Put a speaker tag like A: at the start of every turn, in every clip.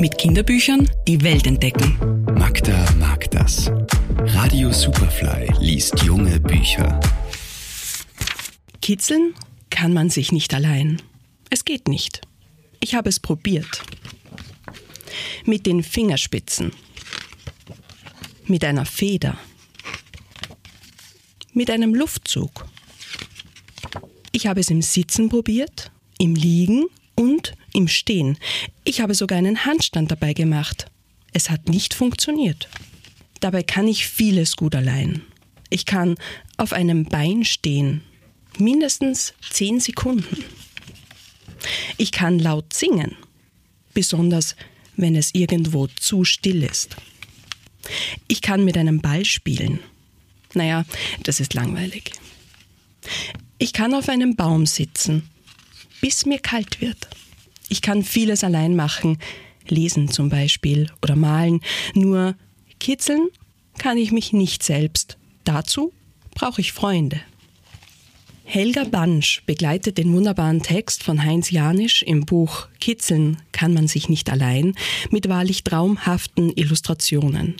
A: Mit Kinderbüchern die Welt entdecken.
B: Magda mag das. Radio Superfly liest junge Bücher.
A: Kitzeln kann man sich nicht allein. Es geht nicht. Ich habe es probiert. Mit den Fingerspitzen. Mit einer Feder. Mit einem Luftzug. Ich habe es im Sitzen probiert, im Liegen im Stehen. Ich habe sogar einen Handstand dabei gemacht. Es hat nicht funktioniert. Dabei kann ich vieles gut allein. Ich kann auf einem Bein stehen, mindestens zehn Sekunden. Ich kann laut singen, besonders wenn es irgendwo zu still ist. Ich kann mit einem Ball spielen. Naja, das ist langweilig. Ich kann auf einem Baum sitzen, bis mir kalt wird. Ich kann vieles allein machen, lesen zum Beispiel oder malen, nur kitzeln kann ich mich nicht selbst. Dazu brauche ich Freunde. Helga Bansch begleitet den wunderbaren Text von Heinz Janisch im Buch Kitzeln kann man sich nicht allein mit wahrlich traumhaften Illustrationen.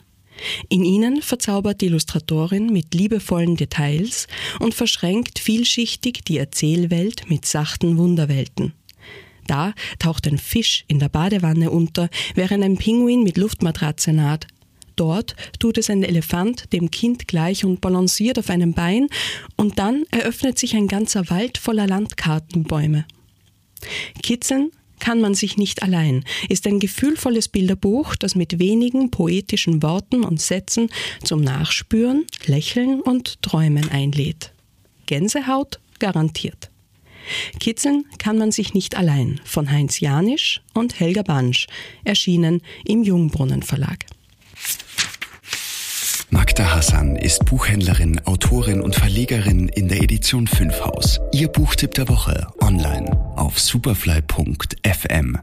A: In ihnen verzaubert die Illustratorin mit liebevollen Details und verschränkt vielschichtig die Erzählwelt mit sachten Wunderwelten. Da taucht ein Fisch in der Badewanne unter, während ein Pinguin mit Luftmatratze naht. Dort tut es ein Elefant dem Kind gleich und balanciert auf einem Bein, und dann eröffnet sich ein ganzer Wald voller Landkartenbäume. Kitzeln kann man sich nicht allein, ist ein gefühlvolles Bilderbuch, das mit wenigen poetischen Worten und Sätzen zum Nachspüren, Lächeln und Träumen einlädt. Gänsehaut garantiert. Kitzeln kann man sich nicht allein von Heinz Janisch und Helga Bansch, erschienen im Jungbrunnen Verlag.
B: Magda Hassan ist Buchhändlerin, Autorin und Verlegerin in der Edition 5 Haus. Ihr Buchtipp der Woche online auf superfly.fm.